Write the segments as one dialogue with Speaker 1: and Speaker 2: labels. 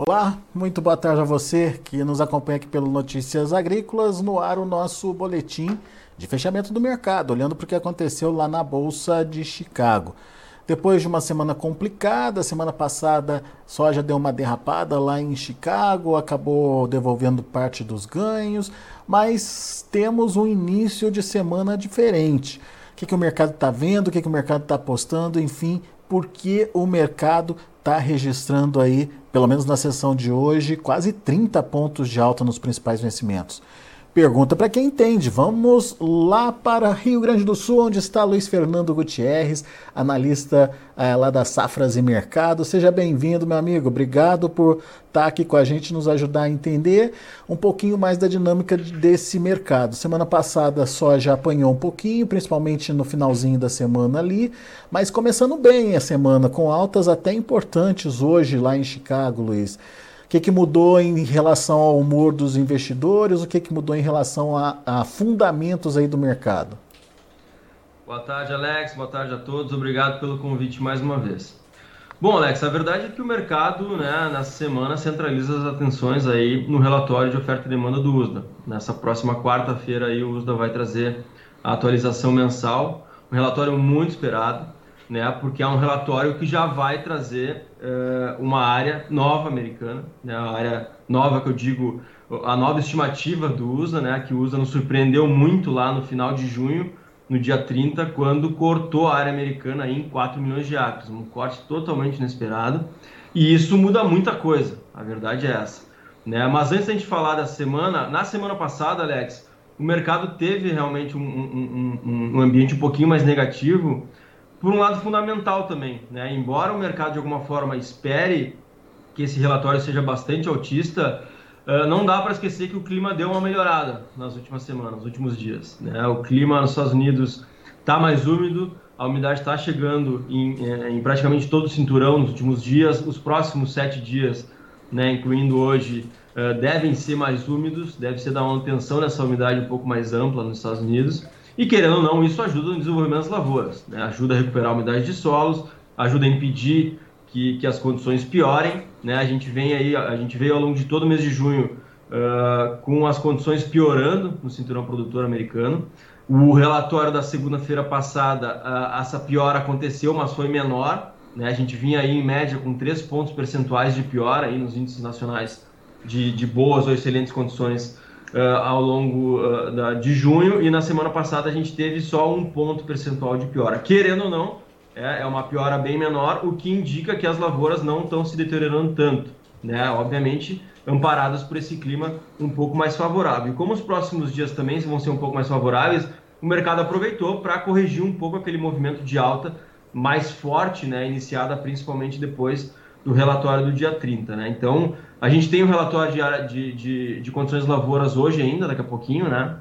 Speaker 1: Olá, muito boa tarde a você que nos acompanha aqui pelo Notícias Agrícolas. No ar, o nosso boletim de fechamento do mercado, olhando para o que aconteceu lá na Bolsa de Chicago. Depois de uma semana complicada, semana passada soja deu uma derrapada lá em Chicago, acabou devolvendo parte dos ganhos, mas temos um início de semana diferente. O que, que o mercado está vendo, o que, que o mercado está apostando, enfim, porque o mercado está registrando aí, pelo menos na sessão de hoje, quase 30 pontos de alta nos principais vencimentos. Pergunta para quem entende. Vamos lá para Rio Grande do Sul, onde está Luiz Fernando Gutierrez, analista é, lá das Safras e Mercado. Seja bem-vindo, meu amigo. Obrigado por estar aqui com a gente, nos ajudar a entender um pouquinho mais da dinâmica desse mercado. Semana passada só já apanhou um pouquinho, principalmente no finalzinho da semana ali, mas começando bem a semana, com altas até importantes hoje lá em Chicago, Luiz. O que, que mudou em relação ao humor dos investidores? O que, que mudou em relação a, a fundamentos aí do mercado?
Speaker 2: Boa tarde, Alex. Boa tarde a todos. Obrigado pelo convite mais uma vez. Bom, Alex, a verdade é que o mercado, né, nessa semana, centraliza as atenções aí no relatório de oferta e demanda do USDA. Nessa próxima quarta-feira aí o USDA vai trazer a atualização mensal, um relatório muito esperado, né, porque é um relatório que já vai trazer uh, uma área nova americana, né, a área nova que eu digo, a nova estimativa do USA, né, que o USA nos surpreendeu muito lá no final de junho, no dia 30, quando cortou a área americana em 4 milhões de acres, um corte totalmente inesperado, e isso muda muita coisa, a verdade é essa. Né? Mas antes da gente falar da semana, na semana passada, Alex, o mercado teve realmente um, um, um, um ambiente um pouquinho mais negativo, por um lado fundamental também, né? Embora o mercado de alguma forma espere que esse relatório seja bastante autista, uh, não dá para esquecer que o clima deu uma melhorada nas últimas semanas, nos últimos dias. Né? O clima nos Estados Unidos está mais úmido, a umidade está chegando em, eh, em, praticamente todo o cinturão nos últimos dias. Os próximos sete dias, né, incluindo hoje, uh, devem ser mais úmidos, deve ser dar uma manutenção nessa umidade um pouco mais ampla nos Estados Unidos. E querendo ou não, isso ajuda no desenvolvimento das lavouras, né? ajuda a recuperar a umidade de solos, ajuda a impedir que, que as condições piorem. Né? A gente vem aí, a gente veio ao longo de todo o mês de junho uh, com as condições piorando no cinturão produtor americano. O relatório da segunda-feira passada, uh, essa piora aconteceu, mas foi menor. Né? A gente vinha aí em média com 3 pontos percentuais de piora aí nos índices nacionais de, de boas ou excelentes condições uh, ao longo uh, da, de junho e na semana passada a gente teve só um ponto percentual de piora. Querendo ou não, é, é uma piora bem menor, o que indica que as lavouras não estão se deteriorando tanto, né? Obviamente amparadas por esse clima um pouco mais favorável. E como os próximos dias também vão ser um pouco mais favoráveis, o mercado aproveitou para corrigir um pouco aquele movimento de alta mais forte, né, iniciada principalmente depois do relatório do dia 30. Né? Então, a gente tem o um relatório de, de, de, de, condições lavouras hoje ainda, daqui a pouquinho. Né?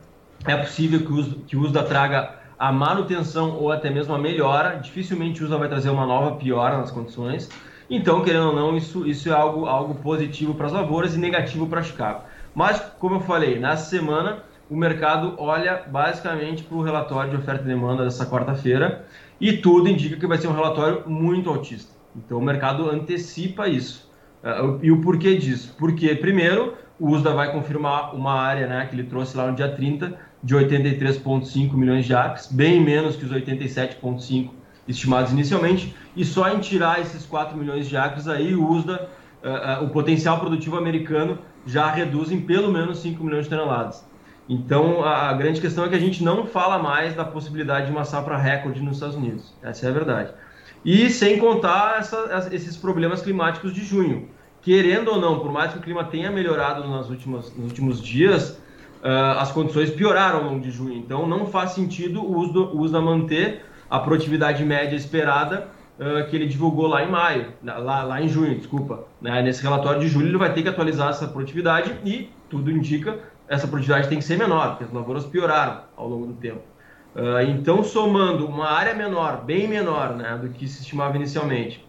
Speaker 2: É possível que o, uso, que o USDA traga a manutenção ou até mesmo a melhora. Dificilmente o USDA vai trazer uma nova piora nas condições. Então, querendo ou não, isso, isso é algo, algo positivo para as lavouras e negativo para Chicago. Mas, como eu falei, nessa semana o mercado olha basicamente para o relatório de oferta e demanda dessa quarta-feira e tudo indica que vai ser um relatório muito altista. Então o mercado antecipa isso. Uh, e o porquê disso? Porque, primeiro, o USDA vai confirmar uma área né, que ele trouxe lá no dia 30 de 83,5 milhões de acres, bem menos que os 87,5 estimados inicialmente, e só em tirar esses 4 milhões de acres aí o USDA, uh, uh, o potencial produtivo americano já reduz em pelo menos 5 milhões de toneladas. Então a, a grande questão é que a gente não fala mais da possibilidade de uma safra recorde nos Estados Unidos. Essa é a verdade. E sem contar essa, esses problemas climáticos de junho. Querendo ou não, por mais que o clima tenha melhorado nas últimas, nos últimos dias, uh, as condições pioraram ao longo de junho. Então não faz sentido o uso, o uso manter a produtividade média esperada uh, que ele divulgou lá em maio, lá, lá em junho, desculpa. Né? Nesse relatório de julho ele vai ter que atualizar essa produtividade e tudo indica essa produtividade tem que ser menor, porque as lavouras pioraram ao longo do tempo. Uh, então, somando uma área menor, bem menor né, do que se estimava inicialmente,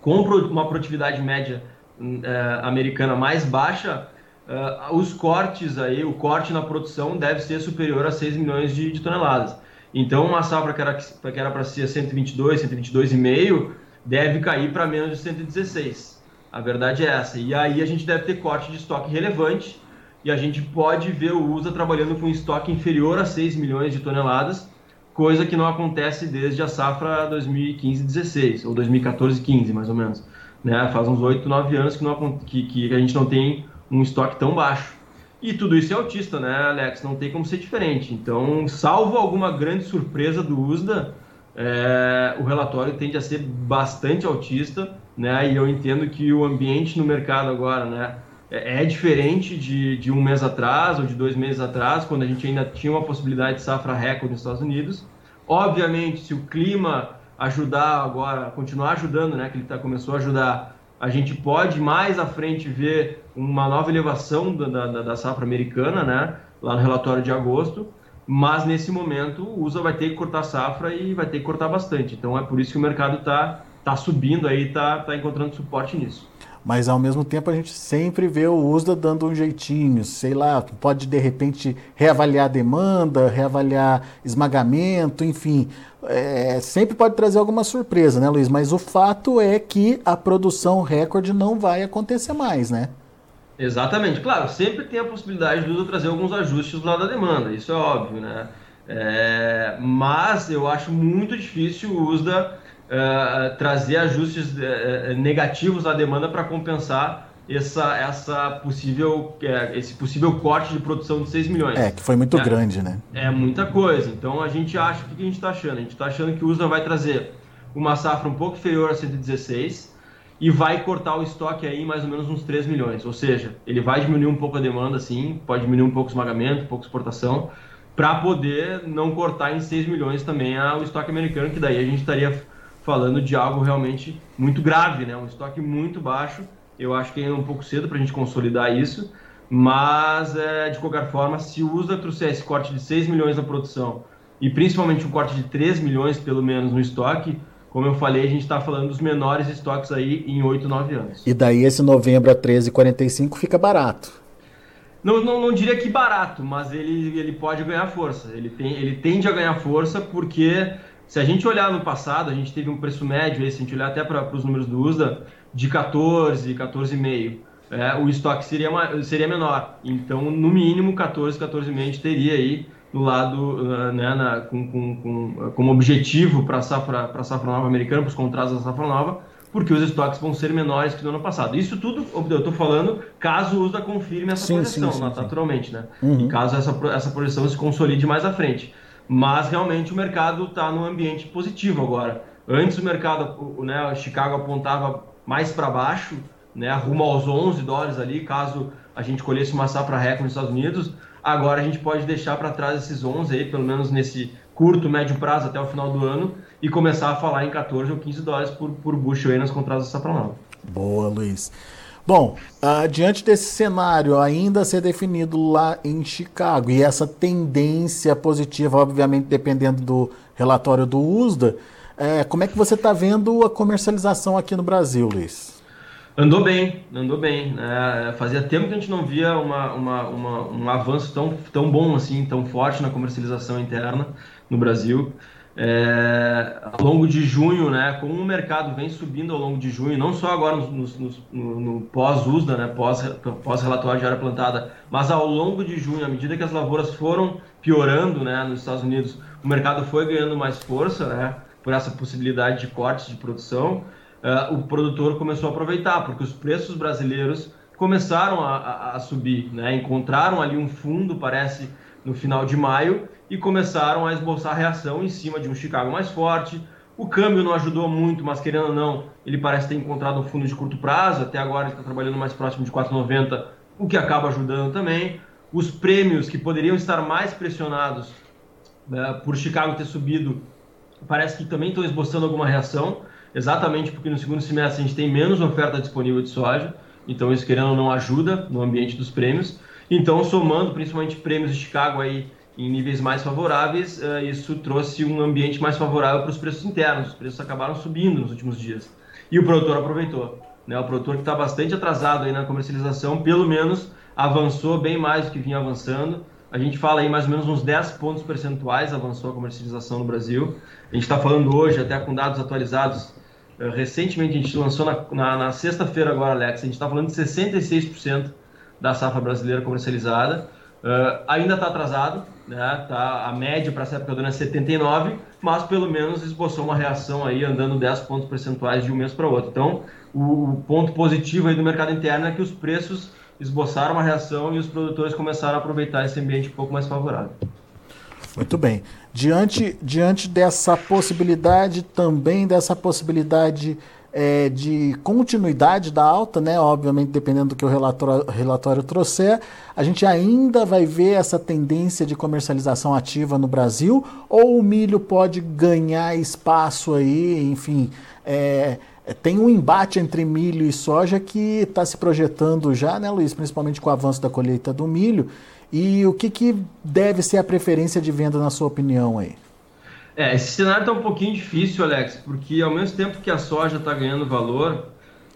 Speaker 2: com uma produtividade média uh, americana mais baixa, uh, os cortes aí, o corte na produção deve ser superior a 6 milhões de, de toneladas. Então, uma safra que era para ser 122, 122,5, deve cair para menos de 116. A verdade é essa. E aí a gente deve ter corte de estoque relevante e a gente pode ver o USA trabalhando com estoque inferior a 6 milhões de toneladas, coisa que não acontece desde a safra 2015-16, ou 2014-15, mais ou menos. Né? Faz uns 8, 9 anos que, não, que, que a gente não tem um estoque tão baixo. E tudo isso é autista, né, Alex? Não tem como ser diferente. Então, salvo alguma grande surpresa do USDA, é, o relatório tende a ser bastante autista, né? E eu entendo que o ambiente no mercado agora, né, é, é diferente de, de um mês atrás ou de dois meses atrás, quando a gente ainda tinha uma possibilidade de safra recorde nos Estados Unidos. Obviamente, se o clima ajudar agora, continuar ajudando, né, que ele tá, começou a ajudar, a gente pode mais à frente ver uma nova elevação da, da, da safra americana, né, lá no relatório de agosto, mas nesse momento o USA vai ter que cortar safra e vai ter que cortar bastante. Então é por isso que o mercado está tá subindo aí, está tá encontrando suporte nisso
Speaker 1: mas ao mesmo tempo a gente sempre vê o USDA dando um jeitinho, sei lá, pode de repente reavaliar a demanda, reavaliar esmagamento, enfim, é, sempre pode trazer alguma surpresa, né, Luiz? Mas o fato é que a produção recorde não vai acontecer mais, né?
Speaker 2: Exatamente, claro, sempre tem a possibilidade do USDA trazer alguns ajustes lá da demanda, isso é óbvio, né? É, mas eu acho muito difícil o USDA uh, trazer ajustes uh, negativos à demanda para compensar essa, essa possível, uh, esse possível corte de produção de 6 milhões.
Speaker 1: É, que foi muito é, grande, né?
Speaker 2: É muita coisa. Então a gente acha, o que a gente está achando? A gente está achando que o USA vai trazer uma safra um pouco inferior a 116 e vai cortar o estoque aí mais ou menos uns 3 milhões. Ou seja, ele vai diminuir um pouco a demanda, sim, pode diminuir um pouco o esmagamento, um pouco a exportação, para poder não cortar em 6 milhões também o estoque americano, que daí a gente estaria falando de algo realmente muito grave, né? Um estoque muito baixo. Eu acho que é um pouco cedo para a gente consolidar isso, mas é, de qualquer forma, se usa trouxer esse corte de 6 milhões na produção e principalmente um corte de 3 milhões pelo menos no estoque, como eu falei, a gente está falando dos menores estoques aí em 8, 9 anos.
Speaker 1: E daí esse novembro a 13,45 fica barato.
Speaker 2: Não, não, não, diria que barato, mas ele, ele pode ganhar força. Ele, tem, ele tende a ganhar força porque se a gente olhar no passado, a gente teve um preço médio, se a gente olhar até para os números do USDA, de 14, 14,5. É, o estoque seria, seria menor. Então, no mínimo, 14, 14,5 a gente teria aí no lado, uh, né, na, com, com, com, como objetivo para a safra, safra nova americana, para os contratos da safra nova, porque os estoques vão ser menores que no ano passado. Isso tudo, eu estou falando, caso o USDA confirme essa sim, projeção, sim, sim, naturalmente, né? Uhum. E caso essa, essa projeção se consolide mais à frente mas realmente o mercado está num ambiente positivo agora. Antes o mercado, né, Chicago apontava mais para baixo, né, rumo aos 11 dólares ali, caso a gente colhesse uma safra recorde nos Estados Unidos. Agora a gente pode deixar para trás esses 11 aí, pelo menos nesse curto, médio prazo até o final do ano, e começar a falar em 14 ou 15 dólares por, por bushel aí nas contratos da safra nova.
Speaker 1: Boa, Luiz. Bom, uh, diante desse cenário ainda a ser definido lá em Chicago e essa tendência positiva, obviamente dependendo do relatório do USDA, é, como é que você está vendo a comercialização aqui no Brasil, Luiz?
Speaker 2: Andou bem, andou bem. É, fazia tempo que a gente não via uma, uma, uma, um avanço tão, tão bom assim, tão forte na comercialização interna no Brasil. É, ao longo de junho, né, como o mercado vem subindo ao longo de junho, não só agora no, no, no, no pós-USDA, né, pós-relatório de área plantada, mas ao longo de junho, à medida que as lavouras foram piorando né, nos Estados Unidos, o mercado foi ganhando mais força né, por essa possibilidade de cortes de produção, uh, o produtor começou a aproveitar, porque os preços brasileiros começaram a, a, a subir, né, encontraram ali um fundo, parece, no final de maio, e começaram a esboçar reação em cima de um Chicago mais forte. O câmbio não ajudou muito, mas querendo ou não, ele parece ter encontrado um fundo de curto prazo. Até agora ele está trabalhando mais próximo de 4,90, o que acaba ajudando também. Os prêmios que poderiam estar mais pressionados né, por Chicago ter subido, parece que também estão esboçando alguma reação, exatamente porque no segundo semestre a gente tem menos oferta disponível de soja. Então isso querendo ou não ajuda no ambiente dos prêmios. Então somando principalmente prêmios de Chicago aí em níveis mais favoráveis, uh, isso trouxe um ambiente mais favorável para os preços internos. Os preços acabaram subindo nos últimos dias. E o produtor aproveitou. Né? O produtor que está bastante atrasado aí na comercialização, pelo menos avançou bem mais do que vinha avançando. A gente fala aí mais ou menos uns 10 pontos percentuais avançou a comercialização no Brasil. A gente está falando hoje, até com dados atualizados, Uh, recentemente a gente lançou na, na, na sexta-feira agora, Alex, a gente está falando de 66% da safra brasileira comercializada. Uh, ainda está atrasado, né? tá, a média para essa época do ano é 79, mas pelo menos esboçou uma reação aí andando 10 pontos percentuais de um mês para o outro. Então, o, o, ponto positivo aí do mercado interno é que os preços esboçaram uma reação e os produtores começaram a aproveitar esse ambiente um pouco mais favorável.
Speaker 1: Muito bem. Diante, diante dessa possibilidade, também dessa possibilidade é, de continuidade da alta, né? Obviamente, dependendo do que o relatório, relatório trouxer, a gente ainda vai ver essa tendência de comercialização ativa no Brasil, ou o milho pode ganhar espaço aí, enfim. É, tem um embate entre milho e soja que está se projetando já, né, Luiz? Principalmente com o avanço da colheita do milho. E o que, que deve ser a preferência de venda, na sua opinião aí?
Speaker 2: É, esse cenário está um pouquinho difícil, Alex, porque ao mesmo tempo que a soja está ganhando valor,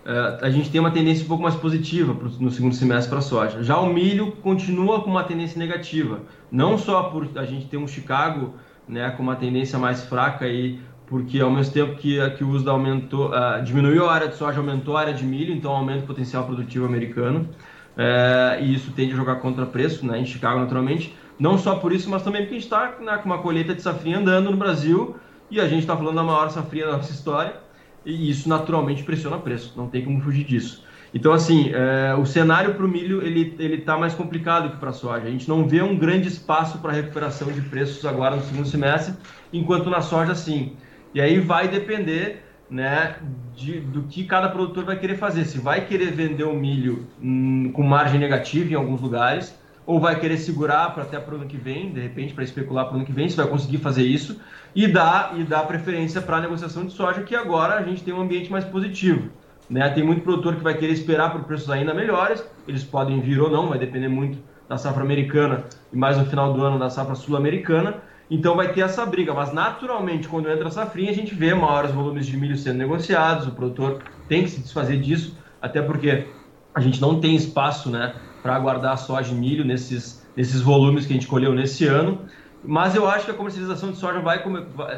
Speaker 2: é, a gente tem uma tendência um pouco mais positiva no segundo semestre para a soja. Já o milho continua com uma tendência negativa, não só por a gente ter um Chicago né, com uma tendência mais fraca aí, porque ao mesmo tempo que, que o uso aumentou, uh, diminuiu a área de soja, aumentou a área de milho, então aumenta o potencial produtivo americano, é, e isso tende a jogar contra preço né, em Chicago naturalmente. Não só por isso, mas também porque a gente está né, com uma colheita de safrinha andando no Brasil e a gente está falando da maior safrinha da nossa história e isso naturalmente pressiona preço, não tem como fugir disso. Então, assim, é, o cenário para o milho ele ele está mais complicado que para a soja. A gente não vê um grande espaço para recuperação de preços agora no segundo semestre, enquanto na soja sim. E aí vai depender né, de, do que cada produtor vai querer fazer. Se vai querer vender o milho hum, com margem negativa em alguns lugares, ou vai querer segurar para até para o ano que vem, de repente para especular para o ano que vem, se vai conseguir fazer isso e dar e dar preferência para a negociação de soja, que agora a gente tem um ambiente mais positivo. Né? Tem muito produtor que vai querer esperar por preços ainda melhores, eles podem vir ou não, vai depender muito da safra americana e mais no final do ano da safra sul-americana. Então vai ter essa briga, mas naturalmente quando entra a safrinha a gente vê maiores volumes de milho sendo negociados, o produtor tem que se desfazer disso, até porque a gente não tem espaço, né, para guardar soja e milho nesses, nesses volumes que a gente colheu nesse ano. Mas eu acho que a comercialização de soja vai,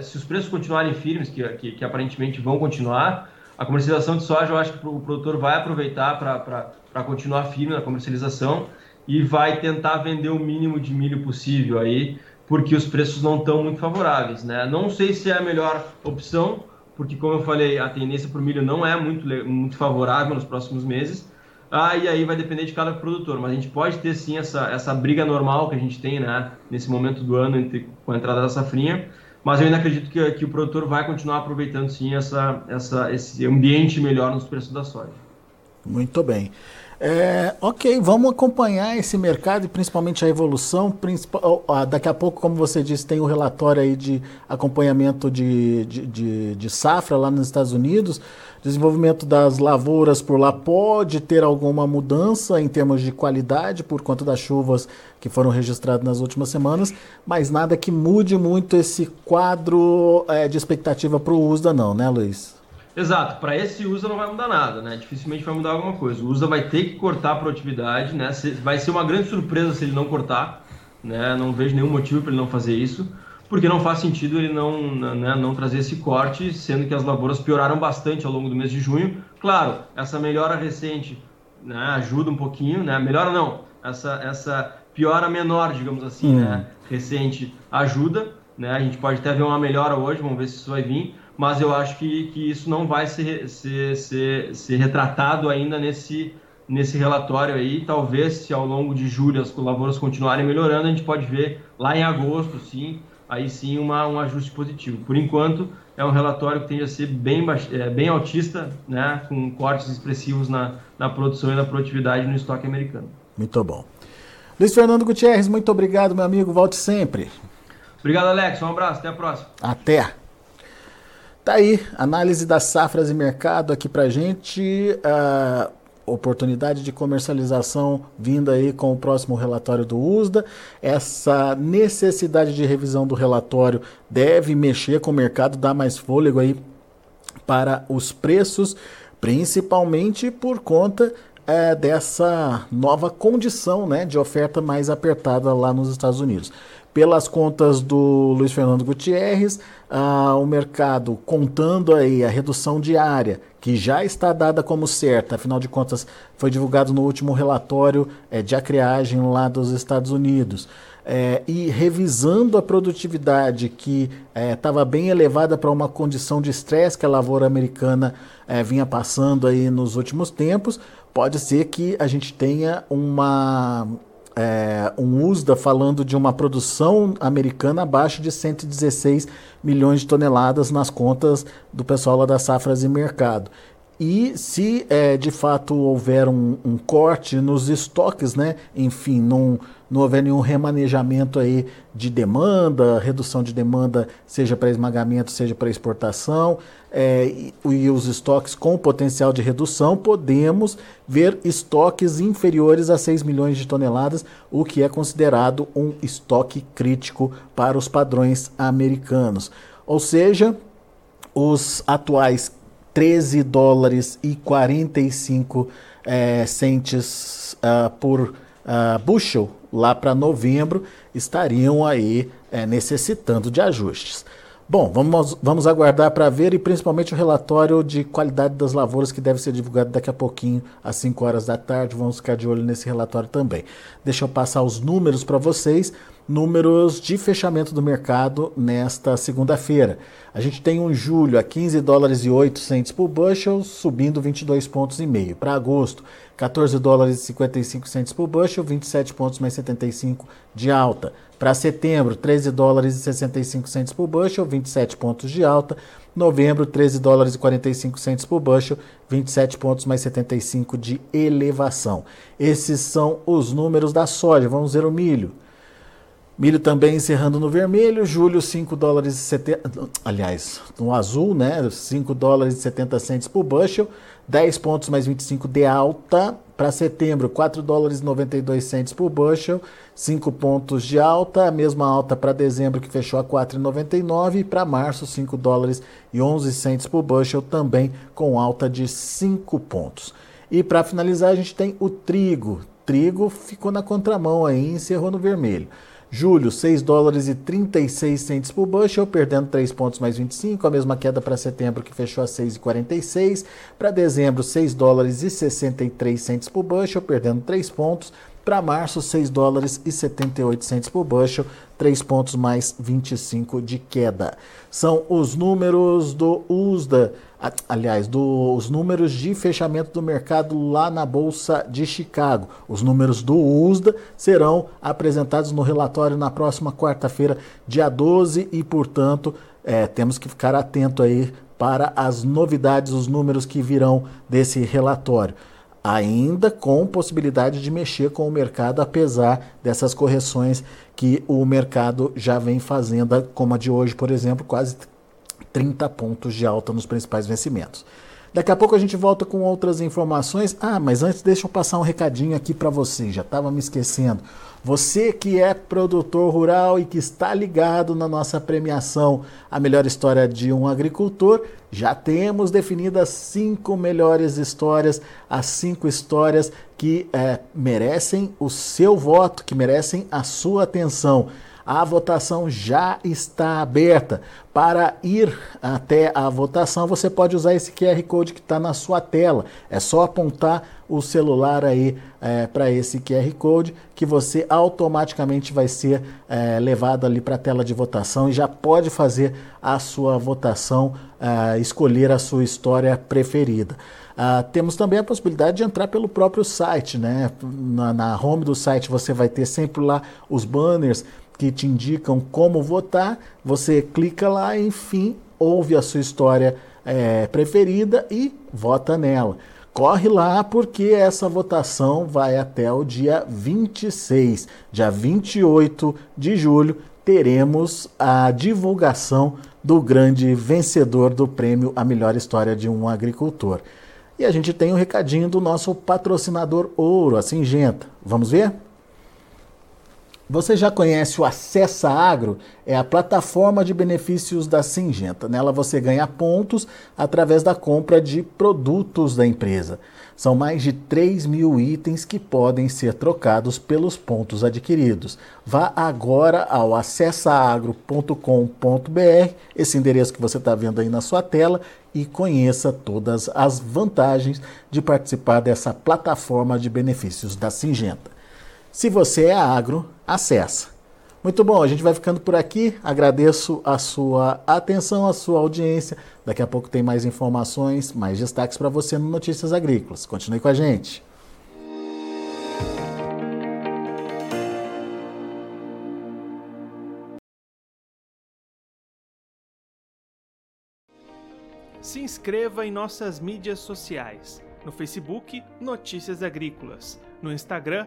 Speaker 2: se os preços continuarem firmes, que, que, que aparentemente vão continuar, a comercialização de soja eu acho que o produtor vai aproveitar para continuar firme na comercialização e vai tentar vender o mínimo de milho possível aí, porque os preços não estão muito favoráveis, né? Não sei se é a melhor opção, porque como eu falei, a tendência para o milho não é muito, muito favorável nos próximos meses, ah, e aí vai depender de cada produtor, mas a gente pode ter sim essa, essa briga normal que a gente tem né, nesse momento do ano entre, com a entrada da safrinha, mas eu ainda acredito que, que o produtor vai continuar aproveitando sim essa, essa, esse ambiente melhor nos preços da soja.
Speaker 1: Muito bem. É, ok, vamos acompanhar esse mercado e principalmente a evolução. Daqui a pouco, como você disse, tem o um relatório aí de acompanhamento de, de, de, de, safra lá nos Estados Unidos. Desenvolvimento das lavouras por lá pode ter alguma mudança em termos de qualidade por conta das chuvas que foram registradas nas últimas semanas, mas nada que mude muito esse quadro é, de expectativa para o USDA, não, né, Luiz?
Speaker 2: Exato, para esse usa não vai mudar nada, né? Dificilmente vai mudar alguma coisa. O usa vai ter que cortar a produtividade, né? Vai ser uma grande surpresa se ele não cortar, né? Não vejo nenhum motivo para ele não fazer isso, porque não faz sentido ele não, né, não trazer esse corte, sendo que as lavouras pioraram bastante ao longo do mês de junho. Claro, essa melhora recente né, ajuda um pouquinho, né? Melhora não, essa, essa piora menor, digamos assim, hum. né? Recente ajuda, né? A gente pode até ver uma melhora hoje, vamos ver se isso vai vir mas eu acho que, que isso não vai ser, ser, ser, ser retratado ainda nesse, nesse relatório aí. Talvez, se ao longo de julho as lavouras continuarem melhorando, a gente pode ver lá em agosto, sim, aí sim uma, um ajuste positivo. Por enquanto, é um relatório que tende a ser bem, é, bem altista, né, com cortes expressivos na, na produção e na produtividade no estoque americano.
Speaker 1: Muito bom. Luiz Fernando Gutierrez, muito obrigado, meu amigo. Volte sempre.
Speaker 2: Obrigado, Alex. Um abraço. Até a próxima.
Speaker 1: Até. Tá aí, análise das safras e mercado aqui pra gente. Uh, oportunidade de comercialização vinda aí com o próximo relatório do USDA. Essa necessidade de revisão do relatório deve mexer com o mercado, dar mais fôlego aí para os preços, principalmente por conta é, dessa nova condição né, de oferta mais apertada lá nos Estados Unidos. Pelas contas do Luiz Fernando Gutierrez, ah, o mercado contando aí a redução diária, que já está dada como certa, afinal de contas foi divulgado no último relatório é, de acreagem lá dos Estados Unidos. É, e revisando a produtividade que estava é, bem elevada para uma condição de estresse que a lavoura americana é, vinha passando aí nos últimos tempos, pode ser que a gente tenha uma é, um USDA falando de uma produção americana abaixo de 116 milhões de toneladas nas contas do pessoal lá das safras e mercado. E se é, de fato houver um, um, corte nos estoques, né? enfim, não, não houver nenhum remanejamento aí de demanda, redução de demanda, seja para esmagamento, seja para exportação, é, e, e, os estoques com potencial de redução, podemos ver estoques inferiores a 6 milhões de toneladas, o que é considerado um estoque crítico para os padrões americanos. Ou seja, os atuais 13 dólares e 45 é, centes uh, por uh, bushel lá para novembro estariam aí é, necessitando de ajustes. Bom, vamos, vamos aguardar para ver e principalmente o relatório de qualidade das lavouras que deve ser divulgado daqui a pouquinho, às 5 horas da tarde. Vamos ficar de olho nesse relatório também. Deixa eu passar os números para vocês números de fechamento do mercado nesta segunda-feira. A gente tem um julho a 15 dólares e 8 centes por bushel, subindo 22 pontos e meio. Para agosto, 14 dólares e 55 centes por bushel, 27 pontos mais 75 de alta. Para setembro, 13 dólares e 65 centes por bushel, 27 pontos de alta. Novembro, 13 dólares e 45 centes por bushel, 27 pontos mais 75 de elevação. Esses são os números da soja. Vamos ver o milho. Milho também encerrando no vermelho, julho 5 dólares e 70, aliás, no azul, né, 5 dólares e 70 centes por bushel, 10 pontos mais 25 de alta. Para setembro, 4 dólares e 92 centes por bushel, 5 pontos de alta, a mesma alta para dezembro que fechou a 4,99 e para março 5 dólares e 11 centes por bushel, também com alta de 5 pontos. E para finalizar, a gente tem o trigo. Trigo ficou na contramão aí, encerrou no vermelho. Julho, 6 dólares e 36 centes por bushel, perdendo 3 pontos mais 25, a mesma queda para setembro que fechou a 6,46. Para dezembro, 6 dólares e 63 centes por bushel, perdendo 3 pontos. Para março, 6 dólares e 78 centes por bushel, 3 pontos mais 25 de queda. São os números do USDA, aliás, dos números de fechamento do mercado lá na Bolsa de Chicago. Os números do USDA serão apresentados no relatório na próxima quarta-feira, dia 12, e, portanto, é, temos que ficar atento aí para as novidades, os números que virão desse relatório ainda com possibilidade de mexer com o mercado, apesar dessas correções que o mercado já vem fazendo, como a de hoje, por exemplo, quase 30 pontos de alta nos principais vencimentos. Daqui a pouco a gente volta com outras informações. Ah, mas antes deixa eu passar um recadinho aqui para você, já estava me esquecendo. Você que é produtor rural e que está ligado na nossa premiação A Melhor História de um Agricultor, já temos definidas cinco melhores histórias, as cinco histórias que é, merecem o seu voto, que merecem a sua atenção. A votação já está aberta. Para ir até a votação, você pode usar esse QR Code que está na sua tela. É só apontar o celular aí é, para esse QR Code que você automaticamente vai ser é, levado ali para a tela de votação e já pode fazer a sua votação, é, escolher a sua história preferida. Uh, temos também a possibilidade de entrar pelo próprio site, né? Na, na home do site você vai ter sempre lá os banners que te indicam como votar. Você clica lá, enfim, ouve a sua história é, preferida e vota nela. Corre lá porque essa votação vai até o dia 26. Dia 28 de julho teremos a divulgação do grande vencedor do prêmio A Melhor História de um Agricultor. E a gente tem um recadinho do nosso patrocinador ouro, a Singenta. Vamos ver? Você já conhece o Acessa Agro? É a plataforma de benefícios da Singenta. Nela você ganha pontos através da compra de produtos da empresa. São mais de 3 mil itens que podem ser trocados pelos pontos adquiridos. Vá agora ao acessaagro.com.br, esse endereço que você está vendo aí na sua tela, e conheça todas as vantagens de participar dessa plataforma de benefícios da Singenta. Se você é agro, acessa. Muito bom, a gente vai ficando por aqui. Agradeço a sua atenção, a sua audiência. Daqui a pouco tem mais informações, mais destaques para você no Notícias Agrícolas. Continue com a gente.
Speaker 3: Se inscreva em nossas mídias sociais. No Facebook, Notícias Agrícolas. No Instagram,